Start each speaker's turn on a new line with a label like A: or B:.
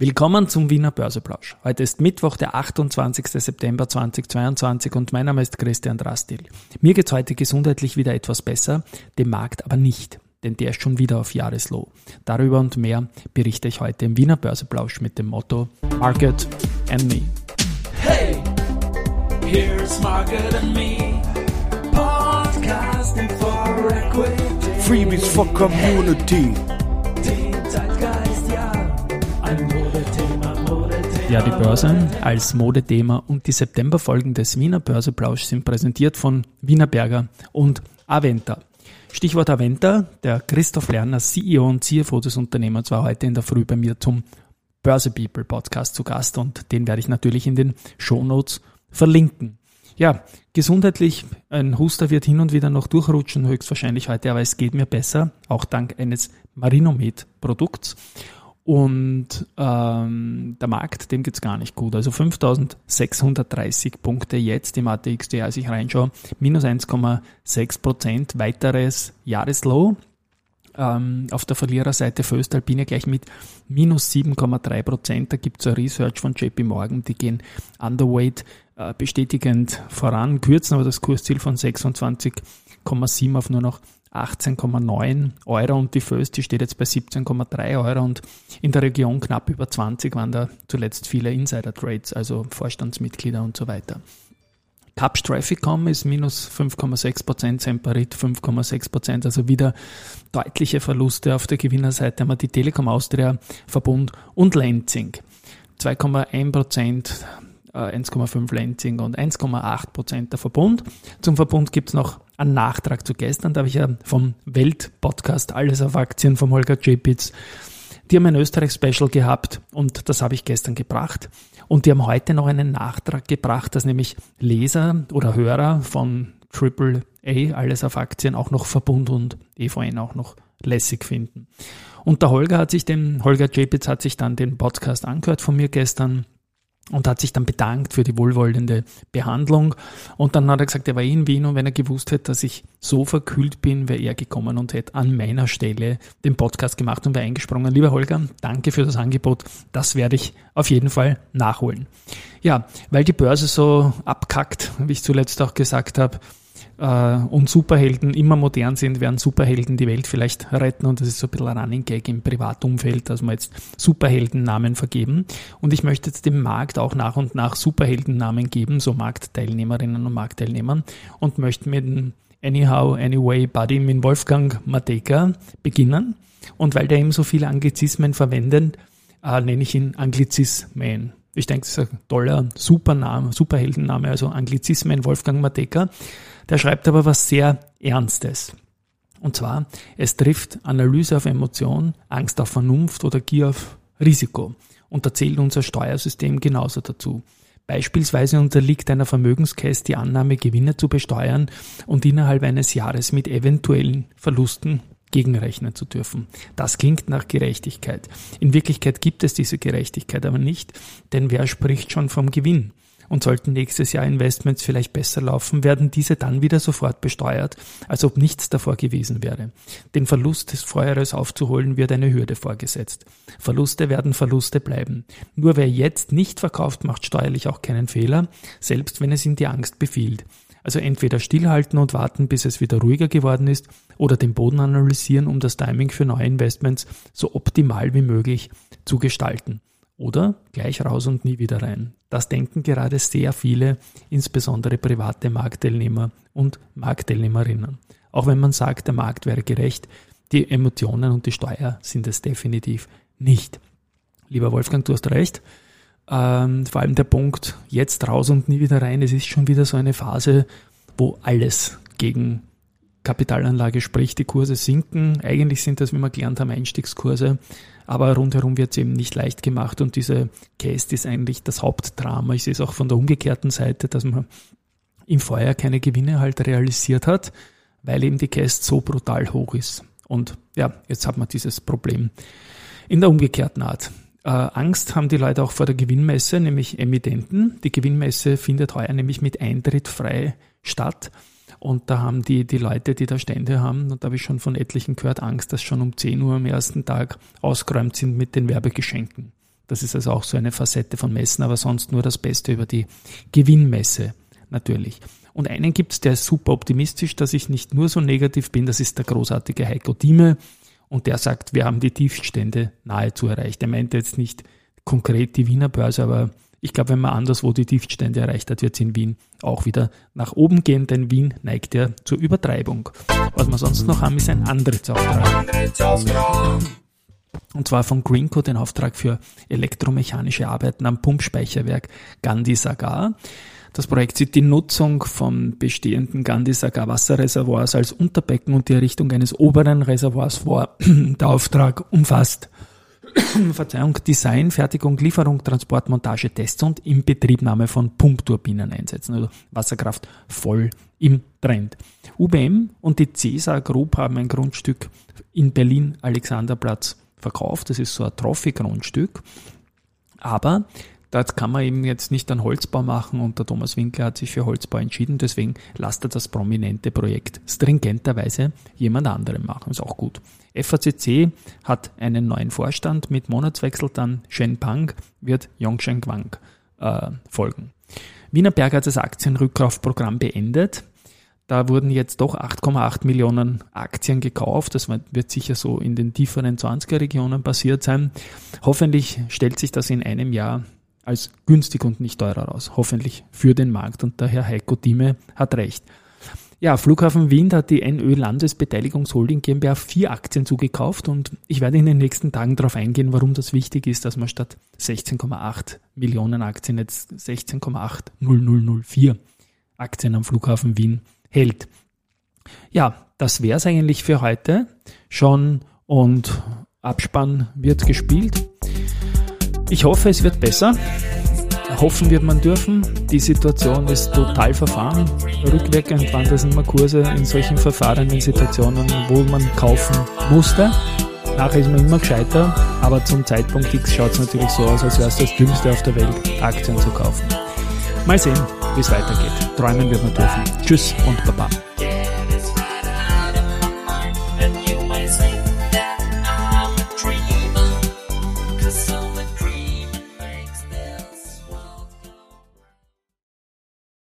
A: Willkommen zum Wiener Börseplausch. Heute ist Mittwoch, der 28. September 2022 und mein Name ist Christian Drastil. Mir geht's heute gesundheitlich wieder etwas besser, dem Markt aber nicht, denn der ist schon wieder auf Jahreslow. Darüber und mehr berichte ich heute im Wiener Börseplausch mit dem Motto Market and Me. Hey, here's Market and Me, podcasting for equity. Freebies for Community. Ja, die Börse als Modethema und die Septemberfolgen des Wiener Börseplausch sind präsentiert von Wiener Berger und Aventa. Stichwort Aventa, der Christoph Lerner, CEO und CFO des Unternehmens, war heute in der Früh bei mir zum Börse People Podcast zu Gast und den werde ich natürlich in den Shownotes verlinken. Ja, gesundheitlich, ein Huster wird hin und wieder noch durchrutschen, höchstwahrscheinlich heute, aber es geht mir besser, auch dank eines Marinomed Produkts. Und ähm, der Markt, dem geht's gar nicht gut. Also 5630 Punkte jetzt im ATXD, als ich reinschaue, minus 1,6 Prozent, weiteres Jahreslow. Ähm, auf der Verliererseite Föstalpine gleich mit minus 7,3 Prozent. Da gibt's ein Research von JP Morgan, die gehen underweight äh, bestätigend voran, kürzen aber das Kursziel von 26,7 auf nur noch 18,9 Euro und die Föst, die steht jetzt bei 17,3 Euro und in der Region knapp über 20 waren da zuletzt viele Insider-Trades, also Vorstandsmitglieder und so weiter. Capsch Trafficom ist minus 5,6 Prozent, Semperit 5,6 Prozent, also wieder deutliche Verluste auf der Gewinnerseite haben wir die Telekom Austria Verbund und Lenzing. 2,1 Prozent 1,5 äh, Lenzing und 1,8 Prozent der Verbund. Zum Verbund gibt es noch einen Nachtrag zu gestern. Da habe ich ja vom Welt-Podcast Alles auf Aktien vom Holger J-Pitz. Die haben ein Österreich-Special gehabt und das habe ich gestern gebracht. Und die haben heute noch einen Nachtrag gebracht, dass nämlich Leser oder Hörer von Triple A, Alles auf Aktien, auch noch Verbund und EVN auch noch lässig finden. Und der Holger hat sich den, Holger J-Pitz hat sich dann den Podcast angehört von mir gestern und hat sich dann bedankt für die wohlwollende Behandlung. Und dann hat er gesagt, er war in Wien und wenn er gewusst hätte, dass ich so verkühlt bin, wäre er gekommen und hätte an meiner Stelle den Podcast gemacht und wäre eingesprungen. Lieber Holger, danke für das Angebot. Das werde ich auf jeden Fall nachholen. Ja, weil die Börse so abkackt, wie ich zuletzt auch gesagt habe, äh, und Superhelden immer modern sind, werden Superhelden die Welt vielleicht retten. Und das ist so ein bisschen ein Running Gag im Privatumfeld, dass wir jetzt Superheldennamen vergeben. Und ich möchte jetzt dem Markt auch nach und nach Superheldennamen geben, so Marktteilnehmerinnen und Marktteilnehmern. Und möchte mit dem Anyhow, Anyway, Buddy mit Wolfgang Mateka beginnen. Und weil der eben so viele Anglizismen verwendet, äh, nenne ich ihn Anglizismen. Ich denke, das ist ein toller Supername, Superheldenname, also Anglizismen Wolfgang Mateka. Der schreibt aber was sehr Ernstes. Und zwar, es trifft Analyse auf Emotion, Angst auf Vernunft oder Gier auf Risiko. Und da zählt unser Steuersystem genauso dazu. Beispielsweise unterliegt einer Vermögenskäst die Annahme, Gewinne zu besteuern und innerhalb eines Jahres mit eventuellen Verlusten gegenrechnen zu dürfen. Das klingt nach Gerechtigkeit. In Wirklichkeit gibt es diese Gerechtigkeit aber nicht, denn wer spricht schon vom Gewinn? Und sollten nächstes Jahr Investments vielleicht besser laufen, werden diese dann wieder sofort besteuert, als ob nichts davor gewesen wäre. Den Verlust des Vorjahres aufzuholen wird eine Hürde vorgesetzt. Verluste werden Verluste bleiben. Nur wer jetzt nicht verkauft, macht steuerlich auch keinen Fehler, selbst wenn es ihm die Angst befiehlt. Also entweder stillhalten und warten, bis es wieder ruhiger geworden ist, oder den Boden analysieren, um das Timing für neue Investments so optimal wie möglich zu gestalten. Oder gleich raus und nie wieder rein. Das denken gerade sehr viele, insbesondere private Marktteilnehmer und Marktteilnehmerinnen. Auch wenn man sagt, der Markt wäre gerecht, die Emotionen und die Steuer sind es definitiv nicht. Lieber Wolfgang, du hast recht. Ähm, vor allem der Punkt, jetzt raus und nie wieder rein. Es ist schon wieder so eine Phase, wo alles gegen Kapitalanlage spricht, die Kurse sinken. Eigentlich sind das, wie wir gelernt haben, Einstiegskurse, aber rundherum wird es eben nicht leicht gemacht und diese Case ist eigentlich das Hauptdrama. Ich sehe es auch von der umgekehrten Seite, dass man im Vorjahr keine Gewinne halt realisiert hat, weil eben die Cast so brutal hoch ist. Und ja, jetzt hat man dieses Problem in der umgekehrten Art. Äh, Angst haben die Leute auch vor der Gewinnmesse, nämlich Emittenten. Die Gewinnmesse findet heuer nämlich mit Eintritt frei statt. Und da haben die, die Leute, die da Stände haben, und da habe ich schon von etlichen gehört, Angst, dass schon um 10 Uhr am ersten Tag ausgeräumt sind mit den Werbegeschenken. Das ist also auch so eine Facette von Messen, aber sonst nur das Beste über die Gewinnmesse natürlich. Und einen gibt's, der ist super optimistisch, dass ich nicht nur so negativ bin, das ist der großartige Heiko Dieme. Und der sagt, wir haben die Tiefstände nahezu erreicht. Er meinte jetzt nicht konkret die Wiener Börse, aber ich glaube, wenn man anderswo die Tiefstände erreicht hat, wird es in Wien auch wieder nach oben gehen, denn Wien neigt ja zur Übertreibung. Was wir sonst noch haben, ist ein Antrittsauftrag. Und zwar von Greenco den Auftrag für elektromechanische Arbeiten am Pumpspeicherwerk Gandhi Sagar. Das Projekt sieht die Nutzung von bestehenden Gandhi-Sagar Wasserreservoirs als Unterbecken und die Errichtung eines oberen Reservoirs vor. Der Auftrag umfasst Verzeihung, Design, Fertigung, Lieferung, Transport, Montage, Tests und Inbetriebnahme von Pumpturbinen einsetzen. Also Wasserkraft voll im Trend. UBM und die Cäsar Group haben ein Grundstück in Berlin Alexanderplatz verkauft. Das ist so ein Trophy-Grundstück. Aber da kann man eben jetzt nicht einen Holzbau machen und der Thomas Winkler hat sich für Holzbau entschieden, deswegen lasst er das prominente Projekt stringenterweise jemand anderem machen. Ist auch gut. FACC hat einen neuen Vorstand mit Monatswechsel, dann Shen Pang wird Yongshen Kwang äh, folgen. Wiener Berg hat das Aktienrückkaufprogramm beendet. Da wurden jetzt doch 8,8 Millionen Aktien gekauft. Das wird sicher so in den tieferen 20er Regionen passiert sein. Hoffentlich stellt sich das in einem Jahr als günstig und nicht teurer raus. Hoffentlich für den Markt. Und der Herr Heiko Thieme hat recht. Ja, Flughafen Wien hat die NÖ Landesbeteiligungsholding GmbH vier Aktien zugekauft und ich werde in den nächsten Tagen darauf eingehen, warum das wichtig ist, dass man statt 16,8 Millionen Aktien jetzt 16,80004 Aktien am Flughafen Wien hält. Ja, das wäre es eigentlich für heute schon und Abspann wird gespielt. Ich hoffe, es wird besser. Hoffen wird man dürfen. Die Situation ist total verfahren. Rückwirkend waren das immer Kurse in solchen verfahrenen Situationen, wo man kaufen musste. Nachher ist man immer gescheiter, aber zum Zeitpunkt X schaut es natürlich so aus, als wäre es das Dümmste auf der Welt, Aktien zu kaufen. Mal sehen, wie es weitergeht. Träumen wird man dürfen. Tschüss und Baba.